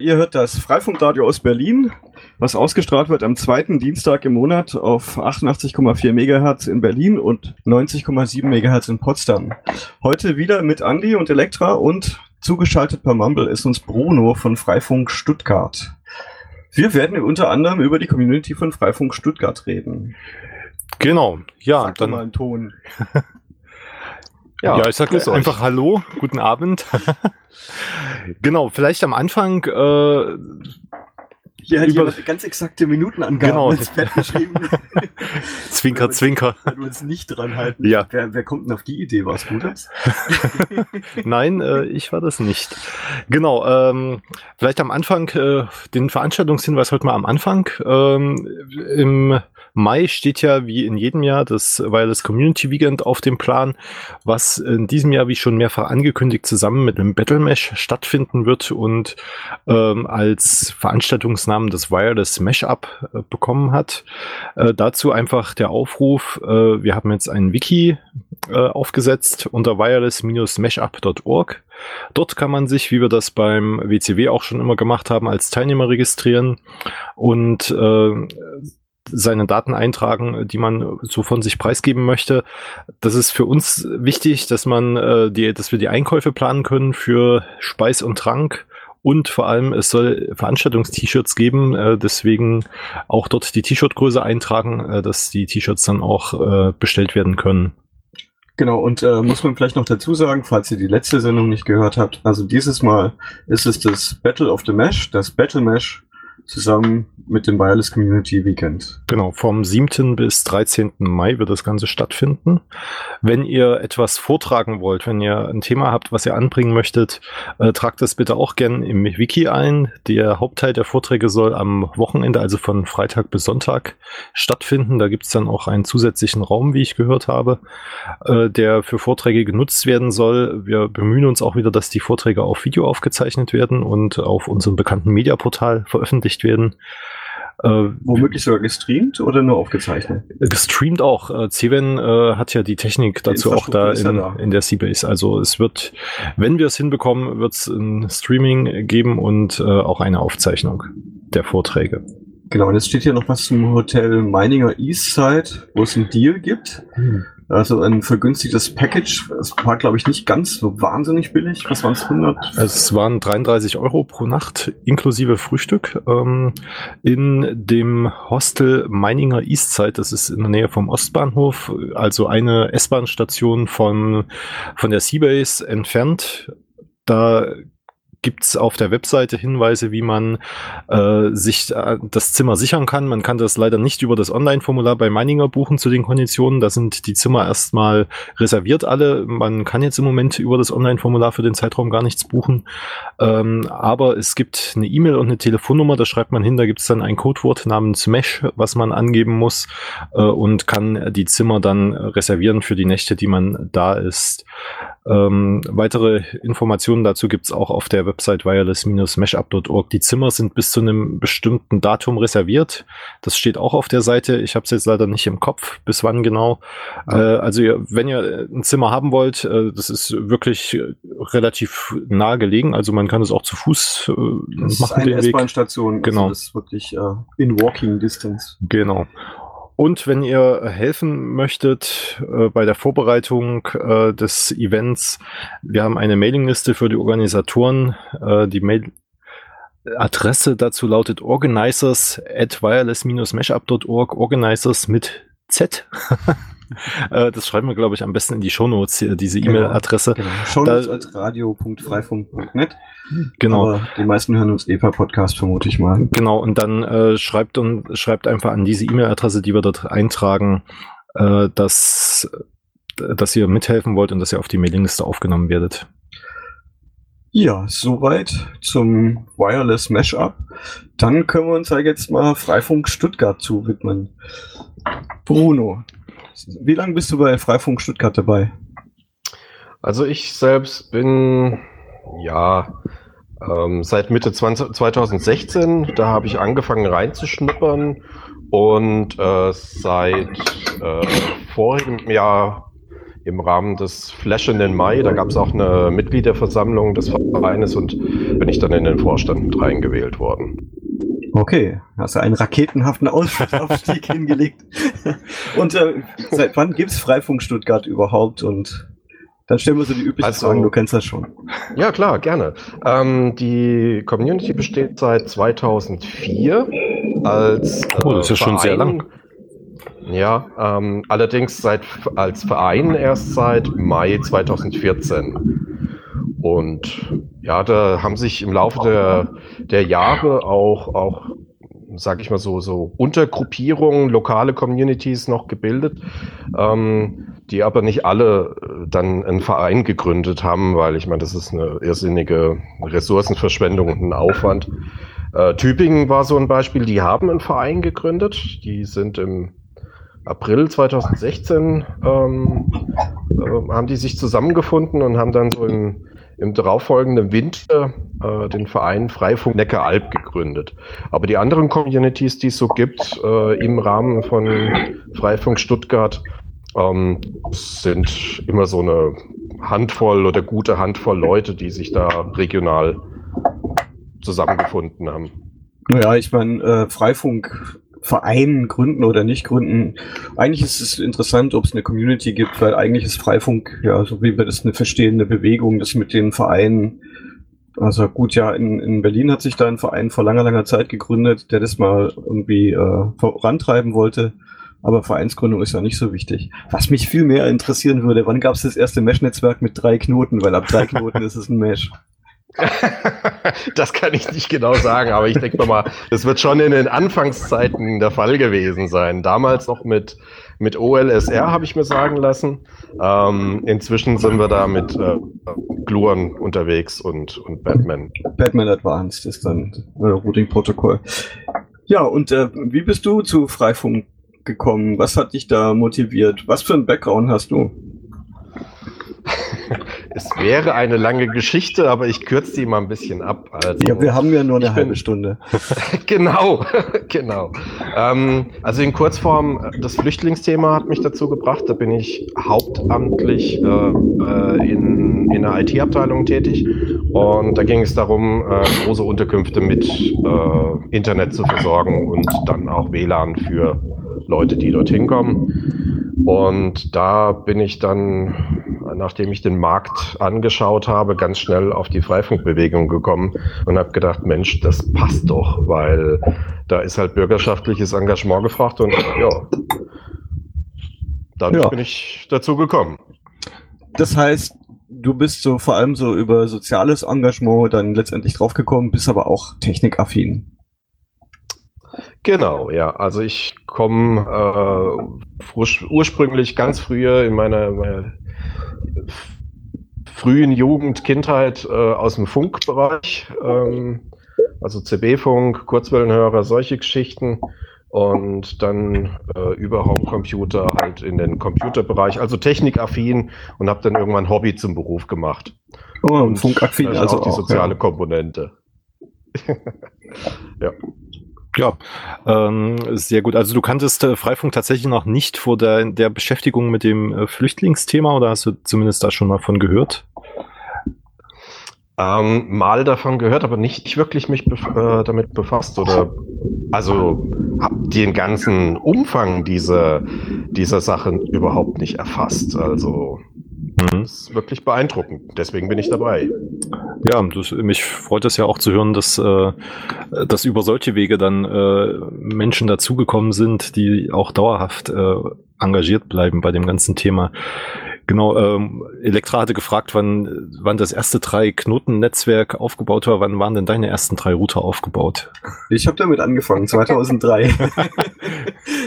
Ihr hört das Freifunkradio aus Berlin, was ausgestrahlt wird am zweiten Dienstag im Monat auf 88,4 MHz in Berlin und 90,7 MHz in Potsdam. Heute wieder mit Andy und Elektra und zugeschaltet per Mumble ist uns Bruno von Freifunk Stuttgart. Wir werden unter anderem über die Community von Freifunk Stuttgart reden. Genau, ja, Sag dann mal einen Ton. Ja, ja ich sage grüß euch. einfach Hallo, guten Abend. genau, vielleicht am Anfang, äh, Hier hat Über- jemand ganz exakte Minutenangaben Genau. ins Bett geschrieben. Zwinker, Zwinker. Wenn wir uns nicht dran halten. Ja. Wer, wer kommt denn auf die Idee? Was Gutes? Nein, äh, ich war das nicht. Genau, ähm, vielleicht am Anfang, äh, den Veranstaltungshinweis heute mal am Anfang. Ähm, Im Mai steht ja wie in jedem Jahr das Wireless Community Weekend auf dem Plan, was in diesem Jahr, wie schon mehrfach angekündigt, zusammen mit einem Battle Mesh stattfinden wird und ähm, als Veranstaltungsnamen das Wireless Mashup äh, bekommen hat. Äh, dazu einfach der Aufruf, äh, wir haben jetzt ein Wiki äh, aufgesetzt unter wireless-mashup.org. Dort kann man sich, wie wir das beim WCW auch schon immer gemacht haben, als Teilnehmer registrieren und äh, seine Daten eintragen, die man so von sich preisgeben möchte. Das ist für uns wichtig, dass man äh, die, dass wir die Einkäufe planen können für Speis und Trank. Und vor allem, es soll Veranstaltungs-T-Shirts geben, äh, deswegen auch dort die T-Shirt-Größe eintragen, äh, dass die T-Shirts dann auch äh, bestellt werden können. Genau, und äh, muss man vielleicht noch dazu sagen, falls ihr die letzte Sendung nicht gehört habt, also dieses Mal ist es das Battle of the Mesh, das Battle Mesh zusammen mit dem Wireless Community Weekend. Genau, vom 7. bis 13. Mai wird das Ganze stattfinden. Wenn ihr etwas vortragen wollt, wenn ihr ein Thema habt, was ihr anbringen möchtet, äh, tragt das bitte auch gern im Wiki ein. Der Hauptteil der Vorträge soll am Wochenende, also von Freitag bis Sonntag, stattfinden. Da gibt es dann auch einen zusätzlichen Raum, wie ich gehört habe, äh, der für Vorträge genutzt werden soll. Wir bemühen uns auch wieder, dass die Vorträge auf Video aufgezeichnet werden und auf unserem bekannten Mediaportal veröffentlicht werden. Äh, Womöglich sogar gestreamt oder nur aufgezeichnet? Gestreamt auch. Äh, Cven äh, hat ja die Technik dazu auch da in, ja da. in der Seabase. Also es wird, wenn wir es hinbekommen, wird es ein Streaming geben und äh, auch eine Aufzeichnung der Vorträge. Genau, und jetzt steht hier noch was zum Hotel Meininger Eastside, wo es einen Deal gibt. Also ein vergünstigtes Package. Es war, glaube ich, nicht ganz so wahnsinnig billig. Was waren es? 100? Es waren 33 Euro pro Nacht inklusive Frühstück ähm, in dem Hostel Meininger Eastside. Das ist in der Nähe vom Ostbahnhof, also eine S-Bahn-Station von, von der Seabase entfernt. Da gibt's auf der Webseite Hinweise, wie man äh, sich äh, das Zimmer sichern kann. Man kann das leider nicht über das Online-Formular bei Meininger buchen zu den Konditionen. Da sind die Zimmer erstmal reserviert alle. Man kann jetzt im Moment über das Online-Formular für den Zeitraum gar nichts buchen. Ähm, aber es gibt eine E-Mail und eine Telefonnummer, da schreibt man hin, da gibt es dann ein Codewort namens Mesh, was man angeben muss äh, und kann die Zimmer dann reservieren für die Nächte, die man da ist. Ähm, weitere Informationen dazu gibt's auch auf der Website wireless-mashup.org. Die Zimmer sind bis zu einem bestimmten Datum reserviert. Das steht auch auf der Seite. Ich habe es jetzt leider nicht im Kopf, bis wann genau. Äh, also ihr, wenn ihr ein Zimmer haben wollt, äh, das ist wirklich äh, relativ nah gelegen. Also man kann es auch zu Fuß äh, Das ist machen, eine den Weg. S-Bahn-Station. Genau. Also das ist wirklich äh, in Walking Distance. Genau. Und wenn ihr helfen möchtet äh, bei der Vorbereitung äh, des Events, wir haben eine Mailingliste für die Organisatoren. Äh, die Mail Adresse dazu lautet organizers at wireless-mashup.org, organizers mit Z. Äh, das schreiben wir, glaube ich, am besten in die Shownotes, diese Genau. E-Mail-Adresse. Genau. Als radio.freifunk.net. Genau. Aber die meisten hören uns eh per Podcast, vermute ich mal. Genau, und dann äh, schreibt und schreibt einfach an diese E-Mail-Adresse, die wir dort eintragen, äh, dass, dass ihr mithelfen wollt und dass ihr auf die Mailingliste aufgenommen werdet. Ja, soweit zum Wireless Mashup. Dann können wir uns ja jetzt mal Freifunk Stuttgart zuwidmen. Bruno, wie lange bist du bei Freifunk Stuttgart dabei? Also ich selbst bin ja ähm, seit Mitte 20, 2016, da habe ich angefangen reinzuschnuppern und äh, seit äh, vorigem Jahr im Rahmen des Flashenden Mai. Da gab es auch eine Mitgliederversammlung des Vereines und bin ich dann in den Vorstand mit reingewählt worden. Okay, hast du einen raketenhaften Aufstieg hingelegt. Und äh, seit wann gibt es Freifunk Stuttgart überhaupt? Und dann stellen wir so die üblichen also, Fragen, du kennst das schon. Ja, klar, gerne. Ähm, die Community besteht seit 2004 als. Äh, oh, das ist ja schon sehr lang. Ja, ähm, allerdings seit, als Verein erst seit Mai 2014. Und ja, da haben sich im Laufe der, der Jahre auch, auch sage ich mal so, so Untergruppierungen, lokale Communities noch gebildet, ähm, die aber nicht alle äh, dann einen Verein gegründet haben, weil ich meine, das ist eine irrsinnige Ressourcenverschwendung und ein Aufwand. Äh, Tübingen war so ein Beispiel, die haben einen Verein gegründet, die sind im April 2016 ähm, äh, haben die sich zusammengefunden und haben dann so im, im darauffolgenden Winter äh, den Verein Freifunk Neckaralb gegründet. Aber die anderen Communities, die es so gibt äh, im Rahmen von Freifunk Stuttgart, ähm, sind immer so eine Handvoll oder gute Handvoll Leute, die sich da regional zusammengefunden haben. Naja, ich meine, äh, Freifunk Verein gründen oder nicht gründen. Eigentlich ist es interessant, ob es eine Community gibt, weil eigentlich ist Freifunk, ja, so wie wir das eine verstehende Bewegung, das mit den Vereinen. Also gut, ja, in, in Berlin hat sich da ein Verein vor langer, langer Zeit gegründet, der das mal irgendwie äh, vorantreiben wollte. Aber Vereinsgründung ist ja nicht so wichtig. Was mich viel mehr interessieren würde, wann gab es das erste Mesh-Netzwerk mit drei Knoten? Weil ab drei Knoten ist es ein Mesh. das kann ich nicht genau sagen, aber ich denke mal, das wird schon in den Anfangszeiten der Fall gewesen sein. Damals noch mit, mit OLSR, habe ich mir sagen lassen. Ähm, inzwischen sind wir da mit äh, Gluon unterwegs und, und Batman. Batman Advanced ist dann äh, Routing-Protokoll. Ja, und äh, wie bist du zu Freifunk gekommen? Was hat dich da motiviert? Was für einen Background hast du? Es wäre eine lange Geschichte, aber ich kürze die mal ein bisschen ab. Also, ja, wir haben ja nur eine halbe bin, Stunde. genau, genau. Ähm, also in Kurzform, das Flüchtlingsthema hat mich dazu gebracht. Da bin ich hauptamtlich äh, äh in, in einer IT-Abteilung tätig. Und da ging es darum, äh, große Unterkünfte mit äh, Internet zu versorgen und dann auch WLAN für Leute, die dorthin kommen. Und da bin ich dann nachdem ich den Markt angeschaut habe, ganz schnell auf die Freifunkbewegung gekommen und habe gedacht, Mensch, das passt doch, weil da ist halt bürgerschaftliches Engagement gefragt und ja, dadurch ja. bin ich dazu gekommen. Das heißt, du bist so vor allem so über soziales Engagement dann letztendlich draufgekommen, bist aber auch technikaffin. Genau, ja. Also ich komme äh, ursprünglich ganz früher in meiner, meiner frühen Jugend, Kindheit äh, aus dem Funkbereich, ähm, also CB-Funk, Kurzwellenhörer, solche Geschichten und dann äh, über Homecomputer halt in den Computerbereich, also technikaffin und habe dann irgendwann Hobby zum Beruf gemacht. Oh, und funkaffin, also auch die soziale ja. Komponente. ja. Ja, ähm, sehr gut. Also du kanntest äh, Freifunk tatsächlich noch nicht vor der, der Beschäftigung mit dem äh, Flüchtlingsthema oder hast du zumindest da schon mal von gehört? Ähm, mal davon gehört, aber nicht wirklich mich bef äh, damit befasst oder also den ganzen Umfang dieser, dieser Sachen überhaupt nicht erfasst. Also. Das ist wirklich beeindruckend. Deswegen bin ich dabei. Ja, das, mich freut es ja auch zu hören, dass, äh, dass über solche Wege dann äh, Menschen dazugekommen sind, die auch dauerhaft äh, engagiert bleiben bei dem ganzen Thema. Genau, ähm, Elektra hatte gefragt, wann, wann das erste drei-Knoten-Netzwerk aufgebaut war. Wann waren denn deine ersten drei Router aufgebaut? Ich habe damit angefangen, 2003.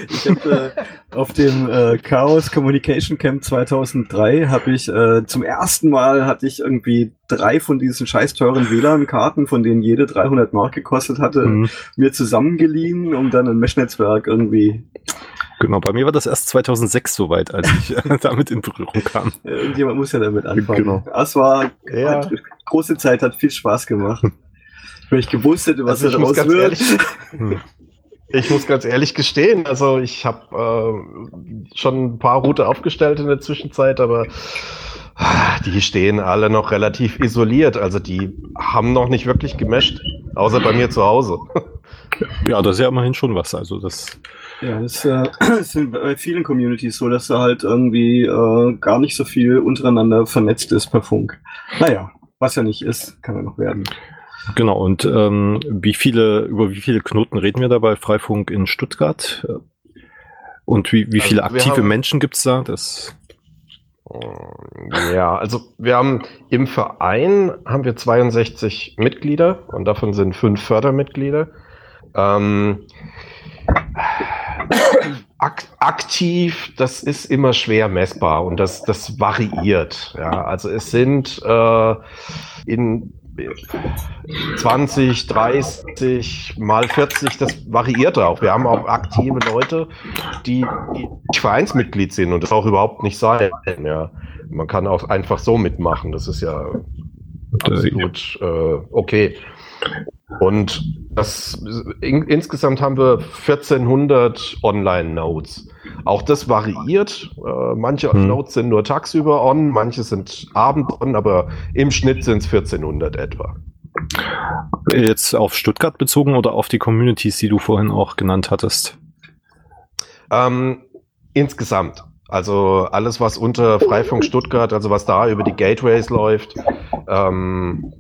ich habe äh, auf dem äh, Chaos Communication Camp 2003 habe ich äh, zum ersten Mal hatte ich irgendwie drei von diesen scheiß teuren WLAN-Karten, von denen jede 300 Mark gekostet hatte, mhm. mir zusammengeliehen, um dann ein Mesh-Netzwerk irgendwie Genau, bei mir war das erst 2006 soweit, als ich damit in Berührung kam. Irgendjemand muss ja damit anfangen. Genau. Das war ja. hat, große Zeit, hat viel Spaß gemacht. Wenn ich gewusst hätte, was also daraus wird. Hm. ich muss ganz ehrlich gestehen, also ich habe äh, schon ein paar Route aufgestellt in der Zwischenzeit, aber ah, die stehen alle noch relativ isoliert. Also die haben noch nicht wirklich gemescht, außer bei mir zu Hause. Ja, das ist ja immerhin schon was. Also das. Ja, das äh, ist bei vielen Communities so, dass da halt irgendwie äh, gar nicht so viel untereinander vernetzt ist per Funk. Naja, was ja nicht ist, kann ja noch werden. Genau, und ähm, wie viele, über wie viele Knoten reden wir da bei Freifunk in Stuttgart? Und wie, wie viele Also aktive haben- Menschen gibt's da? Das, Ja, also wir haben im Verein haben wir 62 Mitglieder und davon sind fünf Fördermitglieder. Ähm, ak aktiv, das ist immer schwer messbar und das, das variiert. Ja, also es sind äh, in 20, 30 mal 40, das variiert auch. Wir haben auch aktive Leute, die, die nicht Vereinsmitglied sind und das auch überhaupt nicht sein. Ja. Man kann auch einfach so mitmachen. Das ist ja absolut äh, okay. Und das, in, insgesamt haben wir 1400 Online-Nodes. Auch das variiert. Äh, manche Hm. Nodes sind nur tagsüber on, manche sind abend on, aber im Schnitt sind es 1400 etwa. jetzt auf Stuttgart bezogen oder auf die Communities, die du vorhin auch genannt hattest? Ähm, insgesamt. Also alles, was unter Freifunk Stuttgart, also was da über die Gateways läuft, ähm,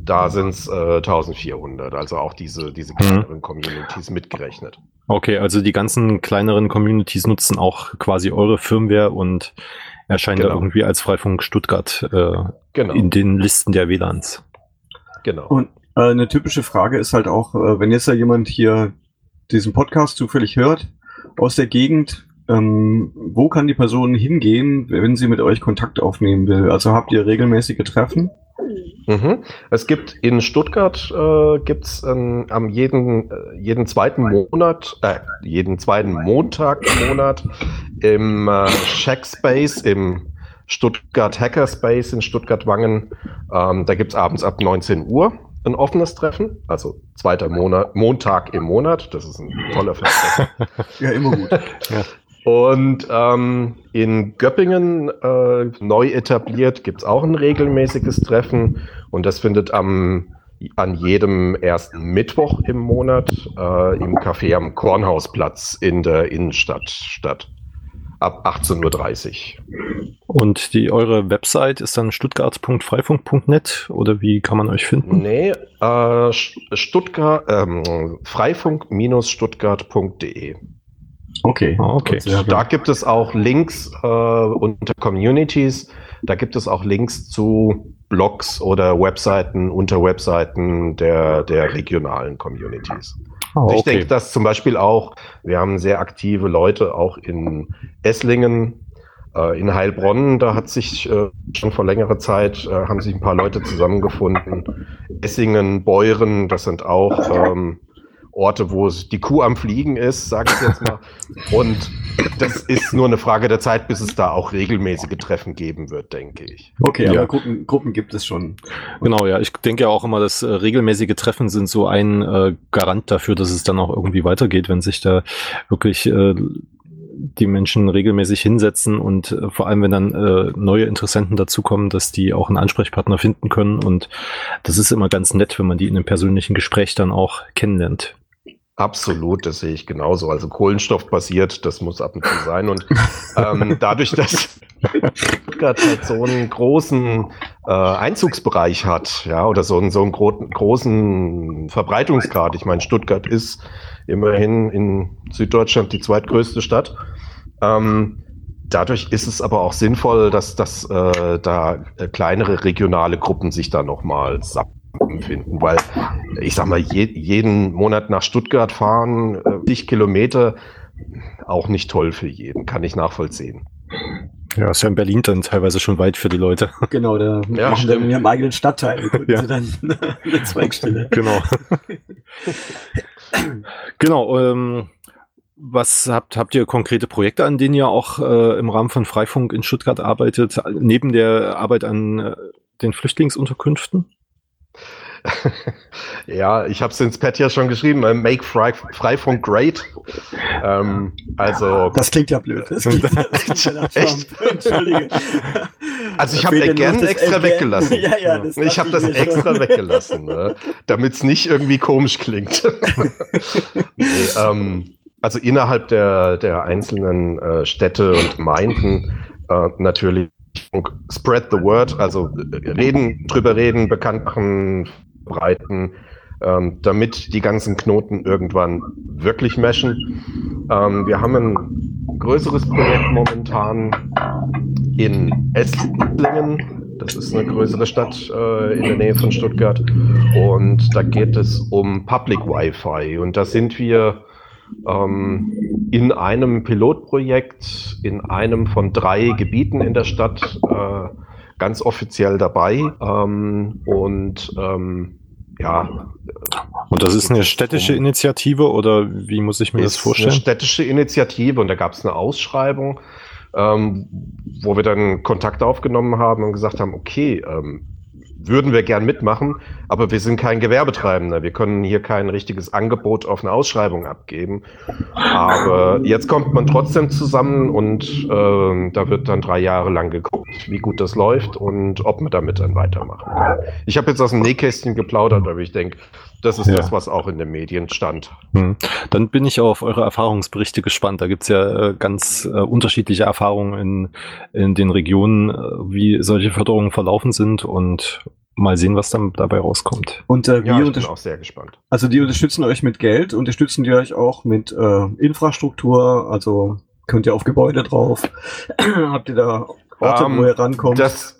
da sind es äh, 1400. Also auch diese, diese kleineren Communities mitgerechnet. Okay, also die ganzen kleineren Communities nutzen auch quasi eure Firmware und erscheinen da Genau. irgendwie als Freifunk Stuttgart äh, Genau. in den Listen der WLANs. genau. Und äh, eine typische Frage ist halt auch, äh, wenn jetzt da jemand hier diesen Podcast zufällig hört, aus der Gegend, ähm, wo kann die Person hingehen, wenn sie mit euch Kontakt aufnehmen will? Also habt ihr regelmäßige Treffen? Mhm. Es gibt in Stuttgart äh, gibt's ähm, am jeden, äh, jeden zweiten Monat, äh, jeden zweiten Montag im Monat im äh, Shackspace, im Stuttgart Hackerspace in Stuttgart-Wangen. Ähm, da gibt's abends ab 19 Uhr ein offenes Treffen, also zweiter Monat, Montag im Monat. Das ist ein toller Versprecher. Ja, immer gut. Und ähm, in Göppingen äh, neu etabliert gibt's auch ein regelmäßiges Treffen und das findet am, an jedem ersten Mittwoch im Monat äh, im Café am Kornhausplatz in der Innenstadt statt. Ab 18.30 Uhr. Und die eure Website ist dann stuttgart.freifunk.net oder wie kann man euch finden? Nee, äh, Stuttgart, ähm, freifunk-stuttgart.de. Okay. Ah, okay. Da gibt es auch Links äh, unter Communities. Da gibt es auch Links zu Blogs oder Webseiten unter Webseiten der, der regionalen Communities. Ich okay. denke, dass zum Beispiel auch, wir haben sehr aktive Leute auch in Esslingen, äh, in Heilbronn, da hat sich äh, schon vor längerer Zeit, äh, haben sich ein paar Leute zusammengefunden. Essingen, Beuren, das sind auch ähm, Orte, wo es die Kuh am Fliegen ist, sage ich jetzt mal. Und das ist nur eine Frage der Zeit, bis es da auch regelmäßige Treffen geben wird, denke ich. Okay, Ja. aber Gruppen, Gruppen gibt es schon. Genau, ja. Ich denke ja auch immer, dass äh, regelmäßige Treffen sind so ein äh, Garant dafür, dass es dann auch irgendwie weitergeht, wenn sich da wirklich äh, die Menschen regelmäßig hinsetzen und äh, vor allem, wenn dann äh, neue Interessenten dazukommen, dass die auch einen Ansprechpartner finden können. Und das ist immer ganz nett, wenn man die in einem persönlichen Gespräch dann auch kennenlernt. Absolut, das sehe ich genauso. Also kohlenstoffbasiert, das muss ab und zu sein. Und ähm, dadurch, dass Stuttgart halt so einen großen äh, Einzugsbereich hat, ja, oder so einen, so einen gro großen Verbreitungsgrad. Ich meine, Stuttgart ist immerhin in Süddeutschland die zweitgrößte Stadt. Ähm, dadurch ist es aber auch sinnvoll, dass, dass äh, da kleinere regionale Gruppen sich da nochmal finden, weil ich sag mal, je, jeden Monat nach Stuttgart fahren, äh, 10 Kilometer, auch nicht toll für jeden, kann ich nachvollziehen. Ja, ist ja in Berlin dann teilweise schon weit für die Leute. Genau, da Ja, machen wir stimmt. in ihrem eigenen Stadtteil Ja. sie dann eine Zweigstelle. Genau. genau. Ähm, was habt, habt ihr konkrete Projekte, an denen ihr auch äh, im Rahmen von Freifunk in Stuttgart arbeitet, neben der Arbeit an äh, den Flüchtlingsunterkünften? ja, ich habe es ins Pad ja schon geschrieben, äh, Make Fry, Freifunk Great. Ähm, also das klingt ja blöd. Das klingt, Echt? Entschuldige. Also ich habe Again extra again. weggelassen. Ja, ja, das ich habe das extra schon. weggelassen, ne? damit es nicht irgendwie komisch klingt. nee, ähm, also innerhalb der, der einzelnen äh, Städte und Gemeinden äh, natürlich spread the word, also reden, drüber reden, bekannt machen, breiten, ähm, damit die ganzen Knoten irgendwann wirklich meschen. Ähm, wir haben ein größeres Projekt momentan in Esslingen. Das ist eine größere Stadt äh, in der Nähe von Stuttgart. Und da geht es um Public Wi-Fi. Und da sind wir ähm, in einem Pilotprojekt in einem von drei Gebieten in der Stadt äh, ganz offiziell dabei. Ähm, und ähm, ja. Und das ist eine städtische Initiative oder wie muss ich mir das vorstellen? Eine städtische Initiative und da gab es eine Ausschreibung, ähm, wo wir dann Kontakt aufgenommen haben und gesagt haben, okay, ähm, würden wir gern mitmachen, aber wir sind kein Gewerbetreibender. Wir können hier kein richtiges Angebot auf eine Ausschreibung abgeben. Aber jetzt kommt man trotzdem zusammen und äh, da wird dann drei Jahre lang geguckt, wie gut das läuft und ob man damit dann weitermachen kann. Ich habe jetzt aus dem Nähkästchen geplaudert, aber ich denke, das ist ja. das, was auch in den Medien stand. Hm. Dann bin ich auf eure Erfahrungsberichte gespannt. Da gibt's ja äh, ganz äh, unterschiedliche Erfahrungen in, in den Regionen, äh, wie solche Förderungen verlaufen sind und mal sehen, was dann dabei rauskommt. Und äh, ja, ich bin auch sehr gespannt. Also die unterstützen euch mit Geld, unterstützen die euch auch mit äh, Infrastruktur, also könnt ihr auf Gebäude drauf. Habt ihr da Orte, um, wo ihr rankommt? Das,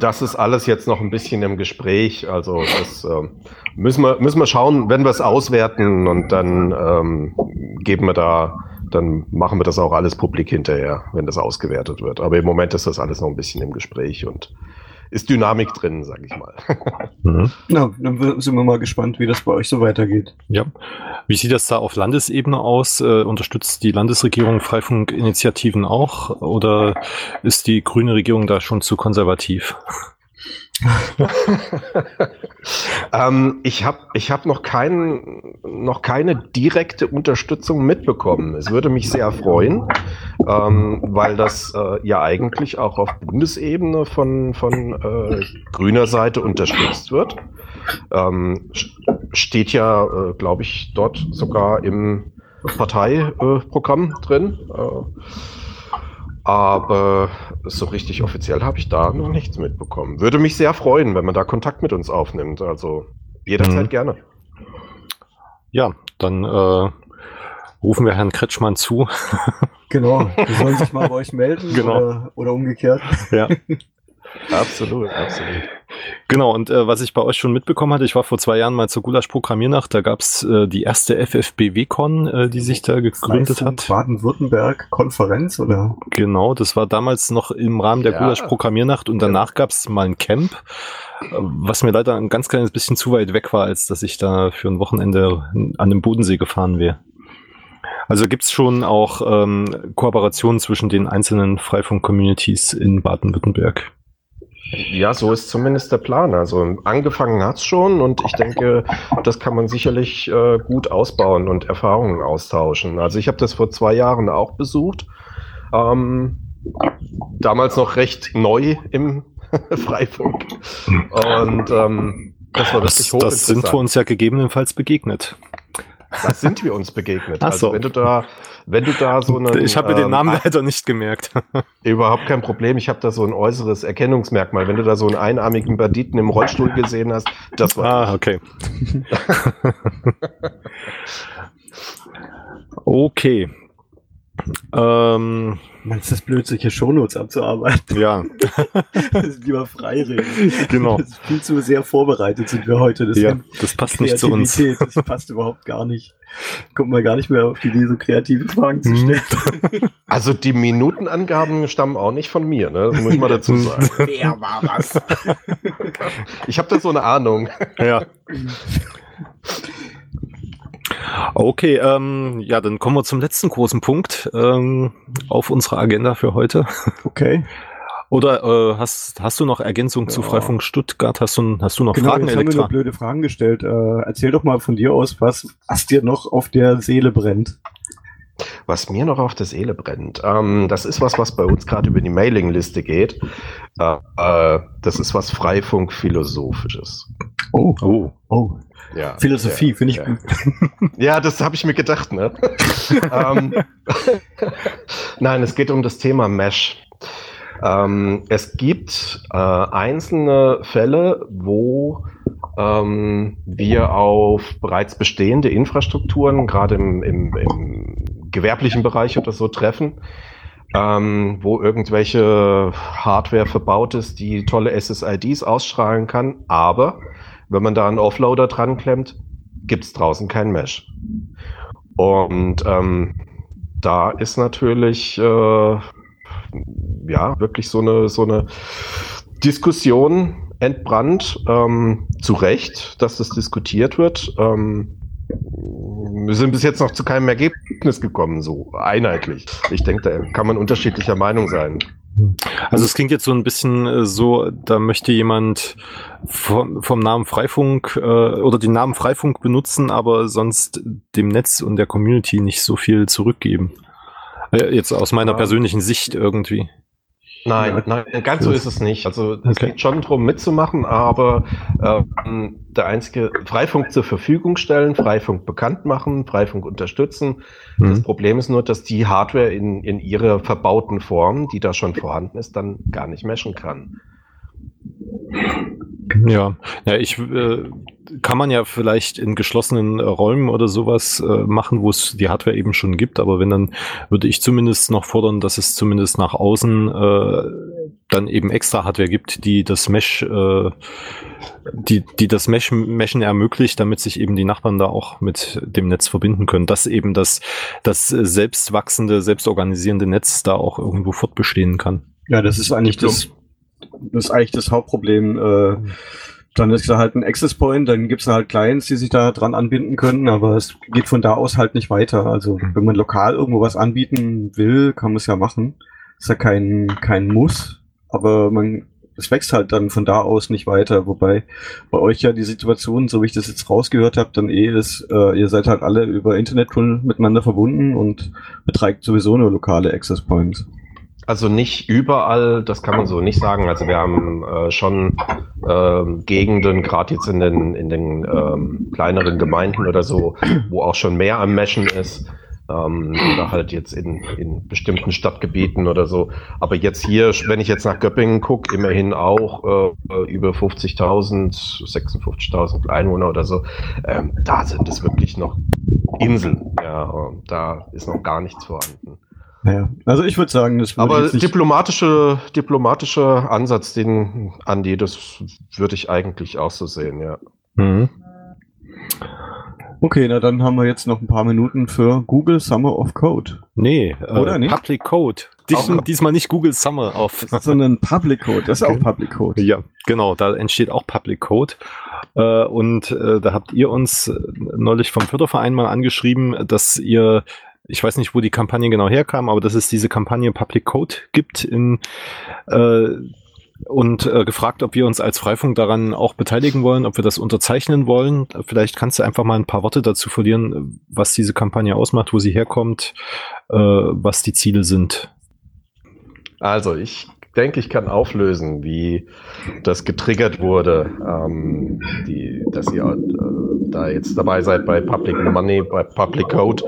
das ist alles jetzt noch ein bisschen im Gespräch. Also das äh, müssen, wir, müssen wir schauen, wenn wir es auswerten und dann ähm, geben wir da, dann machen wir das auch alles publik hinterher, wenn das ausgewertet wird. Aber im Moment ist das alles noch ein bisschen im Gespräch und ist Dynamik drin, sage ich mal. Mhm. Na, dann sind wir mal gespannt, wie das bei euch so weitergeht. Ja. Wie sieht das da auf Landesebene aus? Äh, unterstützt die Landesregierung Freifunkinitiativen auch oder ist die grüne Regierung da schon zu konservativ? ähm, ich habe ich hab noch, kein, noch keine direkte Unterstützung mitbekommen. Es würde mich sehr freuen, ähm, weil das äh, ja eigentlich auch auf Bundesebene von, von äh, grüner Seite unterstützt wird. Ähm, steht ja, äh, glaube ich, dort sogar im Parteiprogramm drin. Aber so richtig offiziell habe ich da noch nichts mitbekommen. Würde mich sehr freuen, wenn man da Kontakt mit uns aufnimmt. Also jederzeit mhm. gerne. Ja, dann äh, rufen wir Herrn Kretschmann zu. Genau, die sollen sich mal bei euch melden genau. oder, oder umgekehrt. Ja. absolut, absolut. Genau, und äh, was ich bei euch schon mitbekommen hatte, ich war vor zwei Jahren mal zur Gulasch-Programmiernacht, da gab's äh, die erste FFBW-Con, äh, die sich da gegründet hat. Baden-Württemberg-Konferenz, oder? Genau, das war damals noch im Rahmen der ja. Gulasch-Programmiernacht und danach gab's mal ein Camp, was mir leider ein ganz kleines bisschen zu weit weg war, als dass ich da für ein Wochenende an dem Bodensee gefahren wäre. Also gibt's schon auch ähm, Kooperationen zwischen den einzelnen Freifunk-Communities in Baden-Württemberg? Ja, so ist zumindest der Plan. Also angefangen hat's schon und ich denke, das kann man sicherlich äh, gut ausbauen und Erfahrungen austauschen. Also ich habe das vor zwei Jahren auch besucht. Ähm, damals noch recht neu im Freifunk. Und ähm, das war wirklich das, Das sind wir uns ja gegebenenfalls begegnet. Da sind wir uns begegnet. Ach also wenn du da, wenn du da so eine. Ich habe mir ähm, den Namen leider nicht gemerkt. überhaupt kein Problem. Ich habe da so ein äußeres Erkennungsmerkmal. Wenn du da so einen einarmigen Banditen im Rollstuhl gesehen hast, das war. Ah, okay. okay. Ähm, Man ist das blöd, solche Shownotes abzuarbeiten. Ja. lieber frei reden. Genau. Das ist viel zu sehr vorbereitet sind wir heute. Das, ja, das passt nicht zu uns. Das passt überhaupt gar nicht. Kommt mal gar nicht mehr auf die Idee, so kreative Fragen zu stellen. Also die Minutenangaben stammen auch nicht von mir, ne? Das muss ich mal dazu sagen. Wer war was? Ich habe da so eine Ahnung. Ja. Okay, ähm, ja, dann kommen wir zum letzten großen Punkt ähm, auf unserer Agenda für heute. Okay. Oder äh, hast, hast du noch Ergänzung ja. zu Freifunk Stuttgart? Hast du, hast du noch genau, Fragen, jetzt Elektra? haben wir nur blöde Fragen gestellt. Äh, erzähl doch mal von dir aus, was, was dir noch auf der Seele brennt. Was mir noch auf der Seele brennt, ähm, das ist was, was bei uns gerade über die Mailingliste geht. Äh, äh, das ist was Freifunk-Philosophisches. Oh, oh, oh. Ja, Philosophie, ja, finde ich ja. gut. Ja, das habe ich mir gedacht. Ne? ähm, Nein, es geht um das Thema Mesh. Ähm, es gibt äh, einzelne Fälle, wo ähm, wir auf bereits bestehende Infrastrukturen, gerade im, im, im gewerblichen Bereich oder so, treffen, ähm, wo irgendwelche Hardware verbaut ist, die tolle SSIDs ausstrahlen kann, aber wenn man da einen Offloader dran klemmt, gibt es draußen kein Mesh. Und ähm, da ist natürlich äh, ja wirklich so eine so eine Diskussion entbrannt. Ähm, zu Recht, dass das diskutiert wird. Ähm, wir sind bis jetzt noch zu keinem Ergebnis gekommen, so einheitlich. Ich denke, da kann man unterschiedlicher Meinung sein. Also es klingt jetzt so ein bisschen äh, so, da möchte jemand vom, vom Namen Freifunk äh, oder den Namen Freifunk benutzen, aber sonst dem Netz und der Community nicht so viel zurückgeben. Äh, jetzt aus meiner persönlichen Sicht irgendwie. Nein, nein, ganz so ist es nicht. Also es okay. geht schon darum mitzumachen, aber ähm, der einzige Freifunk zur Verfügung stellen, Freifunk bekannt machen, Freifunk unterstützen. Mhm. Das Problem ist nur, dass die Hardware in, in ihrer verbauten Form, die da schon vorhanden ist, dann gar nicht meschen kann. Ja, ja ich äh, kann man ja vielleicht in geschlossenen Räumen oder sowas äh, machen, wo es die Hardware eben schon gibt, aber wenn dann würde ich zumindest noch fordern, dass es zumindest nach außen äh, dann eben extra Hardware gibt, die das Mesh, äh, die, die das Mesh, Meshen ermöglicht, damit sich eben die Nachbarn da auch mit dem Netz verbinden können, dass eben das, das selbstwachsende, selbstorganisierende Netz da auch irgendwo fortbestehen kann. Ja, das ist eigentlich das das ist eigentlich das Hauptproblem. Äh, dann ist da halt ein Access Point, dann gibt es halt Clients, die sich da dran anbinden können, aber es geht von da aus halt nicht weiter. Also wenn man lokal irgendwo was anbieten will, kann man es ja machen. Ist ja kein, kein Muss, aber man, es wächst halt dann von da aus nicht weiter. Wobei bei euch ja die Situation, so wie ich das jetzt rausgehört habe, dann eh ist, äh, ihr seid halt alle über Internettunnel miteinander verbunden und betreibt sowieso nur lokale Access Points. Also nicht überall, das kann man so nicht sagen. Also wir haben äh, schon ähm, Gegenden, gerade jetzt in den, in den ähm, kleineren Gemeinden oder so, wo auch schon mehr am Meschen ist. Ähm, oder halt jetzt in, in bestimmten Stadtgebieten oder so. Aber jetzt hier, wenn ich jetzt nach Göppingen gucke, immerhin auch äh, über 50.000, 56.000 Einwohner oder so, ähm, da sind es wirklich noch Inseln. Ja, da ist noch gar nichts vorhanden. Ja, also ich würde sagen, das würde Aber diplomatische, diplomatischer Ansatz, den Andi, das würde ich eigentlich auch so sehen, ja. Mhm. Okay, na dann haben wir jetzt noch ein paar Minuten für Google Summer of Code. Nee, äh, oder äh, nicht? Public Code. Dies, diesmal nicht Google Summer of. Sondern Public Code, das ist auch Public Code. Ja, genau, da entsteht auch Public Code. Äh, und äh, da habt ihr uns neulich vom Förderverein mal angeschrieben, dass ihr ich weiß nicht, wo die Kampagne genau herkam, aber dass es diese Kampagne Public Code gibt in äh, und äh, gefragt, ob wir uns als Freifunk daran auch beteiligen wollen, ob wir das unterzeichnen wollen. Vielleicht kannst du einfach mal ein paar Worte dazu verlieren, was diese Kampagne ausmacht, wo sie herkommt, äh, was die Ziele sind. Also ich denke, ich kann auflösen, wie das getriggert wurde, ähm, die, dass ihr äh, da jetzt dabei seid, bei Public Money, bei Public Code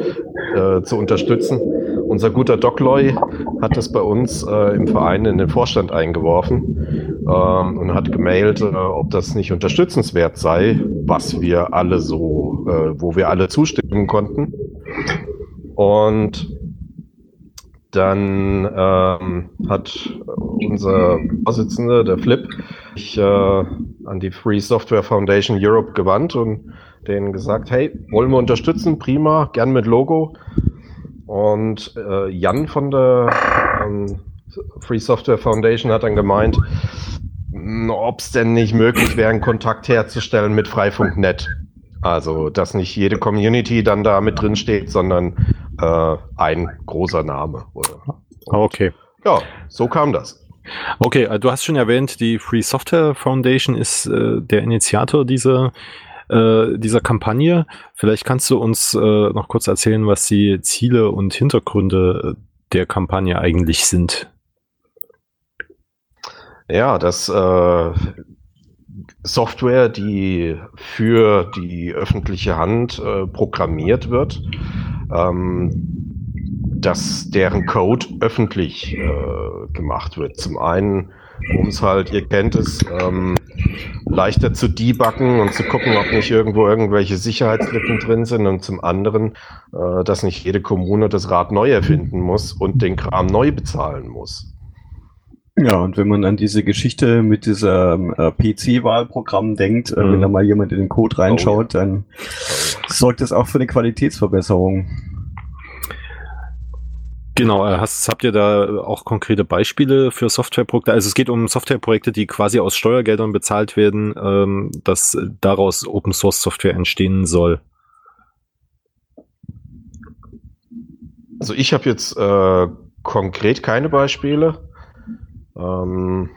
äh, zu unterstützen. Unser guter Docloy hat das bei uns äh, im Verein in den Vorstand eingeworfen ähm, und hat gemailt, äh, ob das nicht unterstützenswert sei, was wir alle so, äh, wo wir alle zustimmen konnten. Und dann ähm, hat unser Vorsitzender, der Flip, sich äh, an die Free Software Foundation Europe gewandt und denen gesagt, hey, wollen wir unterstützen, prima, gern mit Logo. Und äh, Jan von der ähm, Free Software Foundation hat dann gemeint, ob es denn nicht möglich wäre, einen Kontakt herzustellen mit Freifunk.net. Also, dass nicht jede Community dann da mit drin steht, sondern äh, ein großer Name. Oder? Okay. Ja, so kam das. Okay, äh, du hast schon erwähnt, die Free Software Foundation ist äh, der Initiator dieser, äh, dieser Kampagne. Vielleicht kannst du uns äh, noch kurz erzählen, was die Ziele und Hintergründe der Kampagne eigentlich sind. Ja, das äh, Software, die für die öffentliche Hand äh, programmiert wird, ähm, dass deren Code öffentlich äh, gemacht wird. Zum einen, um es halt, ihr kennt es, ähm, leichter zu debuggen und zu gucken, ob nicht irgendwo irgendwelche Sicherheitslücken drin sind und zum anderen, äh, dass nicht jede Kommune das Rad neu erfinden muss und den Kram neu bezahlen muss. Ja, und wenn man an diese Geschichte mit diesem äh, PC-Wahlprogramm denkt, äh, wenn da mal jemand in den Code reinschaut, oh, ja. dann sorgt das auch für eine Qualitätsverbesserung. Genau, äh, hast, habt ihr da auch konkrete Beispiele für Softwareprojekte? Also es geht um Softwareprojekte, die quasi aus Steuergeldern bezahlt werden, ähm, dass daraus Open Source Software entstehen soll. Also ich habe jetzt äh, konkret keine Beispiele. Ähm,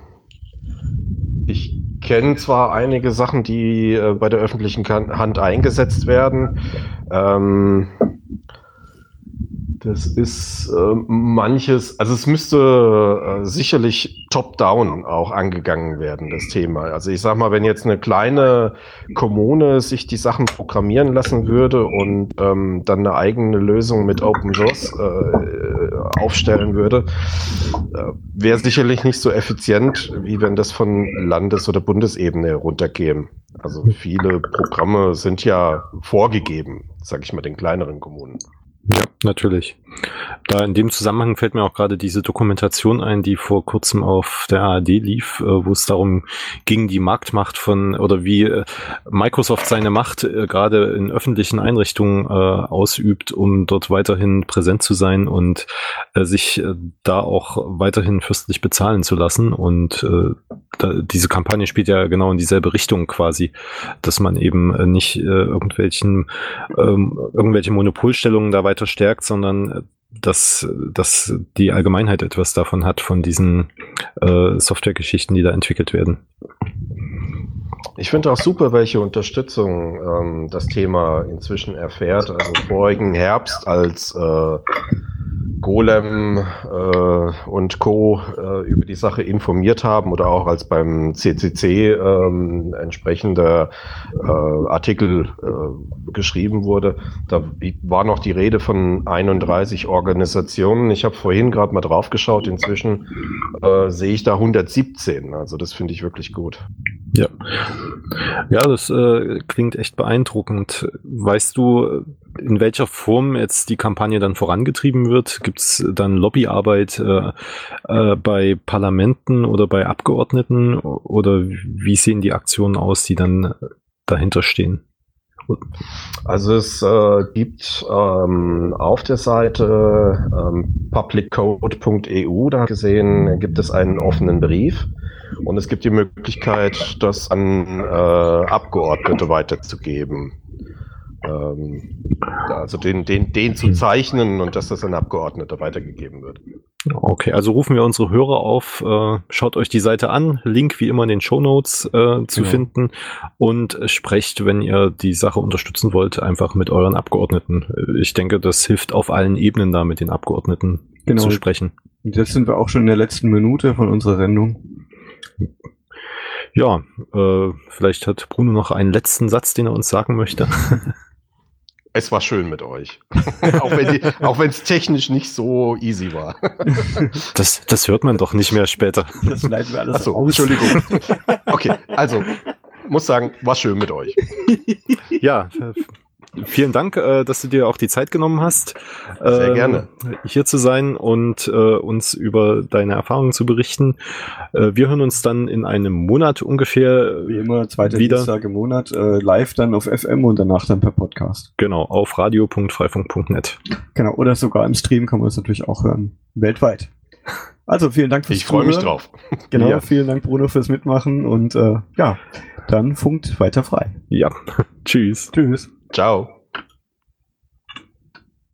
ich kenne zwar einige Sachen, die äh, bei der öffentlichen Hand eingesetzt werden. Ähm, das ist äh, manches, also es müsste äh, sicherlich top-down auch angegangen werden, das Thema. Also ich sag mal, wenn jetzt eine kleine Kommune sich die Sachen programmieren lassen würde und ähm, dann eine eigene Lösung mit Open Source äh, aufstellen würde, äh, wäre sicherlich nicht so effizient, wie wenn das von Landes- oder Bundesebene herunterkäme. Also viele Programme sind ja vorgegeben, sag ich mal, den kleineren Kommunen. Ja, natürlich. Da in dem Zusammenhang fällt mir auch gerade diese Dokumentation ein, die vor kurzem auf der ARD lief, äh, wo es darum ging, die Marktmacht von oder wie äh, Microsoft seine Macht äh, gerade in öffentlichen Einrichtungen ausübt, um dort weiterhin präsent zu sein und sich da auch weiterhin fürstlich bezahlen zu lassen. Und diese Kampagne spielt ja genau in dieselbe Richtung quasi, dass man eben nicht irgendwelchen ähm, irgendwelche Monopolstellungen da weiter stärkt, sondern dass, dass die Allgemeinheit etwas davon hat, von diesen äh, Softwaregeschichten, die da entwickelt werden. Ich finde auch super, welche Unterstützung ähm, das Thema inzwischen erfährt. Also vorigen Herbst, als äh, Golem äh, und Co. Äh, über die Sache informiert haben oder auch als beim CCC ähm, entsprechender äh, Artikel äh, geschrieben wurde. Da war noch die Rede von 31 Organisationen. Ich habe vorhin gerade mal drauf geschaut. Inzwischen äh, sehe ich da 117. Also das finde ich wirklich gut. Ja, ja, das äh, klingt echt beeindruckend. Weißt du, in welcher Form jetzt die Kampagne dann vorangetrieben wird? Gibt es dann Lobbyarbeit äh, äh, bei Parlamenten oder bei Abgeordneten? Oder wie sehen die Aktionen aus, die dann dahinter stehen? Also es äh, gibt ähm, auf der Seite ähm, publiccode.eu, da gesehen, gibt es einen offenen Brief und es gibt die Möglichkeit, das an äh, Abgeordnete weiterzugeben. Ähm, also den, den, den zu zeichnen und dass das an Abgeordnete weitergegeben wird. Okay, also rufen wir unsere Hörer auf, äh, schaut euch die Seite an, Link wie immer in den Show Notes äh, zu genau. finden und sprecht, wenn ihr die Sache unterstützen wollt, einfach mit euren Abgeordneten. Ich denke, das hilft auf allen Ebenen da mit den Abgeordneten genau. zu sprechen. Und jetzt sind wir auch schon in der letzten Minute von unserer Sendung. Ja, äh, vielleicht hat Bruno noch einen letzten Satz, den er uns sagen möchte. Es war schön mit euch. auch wenn es technisch nicht so easy war. das, das hört man doch nicht mehr später. Das leiten wir alles Achso, aus. Entschuldigung. Okay, also muss sagen, war schön mit euch. Ja, vielen Dank, äh, dass du dir auch die Zeit genommen hast, Sehr gerne. hier zu sein und äh, uns über deine Erfahrungen zu berichten. Äh, wir hören uns dann in einem Monat ungefähr. Wie immer, zweiter wieder. Dienstag im Monat, live dann auf FM und danach dann per Podcast. Genau, auf radio.freifunk.net. Genau, oder sogar im Stream kann man es natürlich auch hören. Weltweit. Also vielen Dank fürs Ich freue mich drauf. Genau, ja. vielen Dank Bruno fürs Mitmachen und äh, ja, dann funkt weiter frei. Ja, tschüss. Tschüss. Ciao.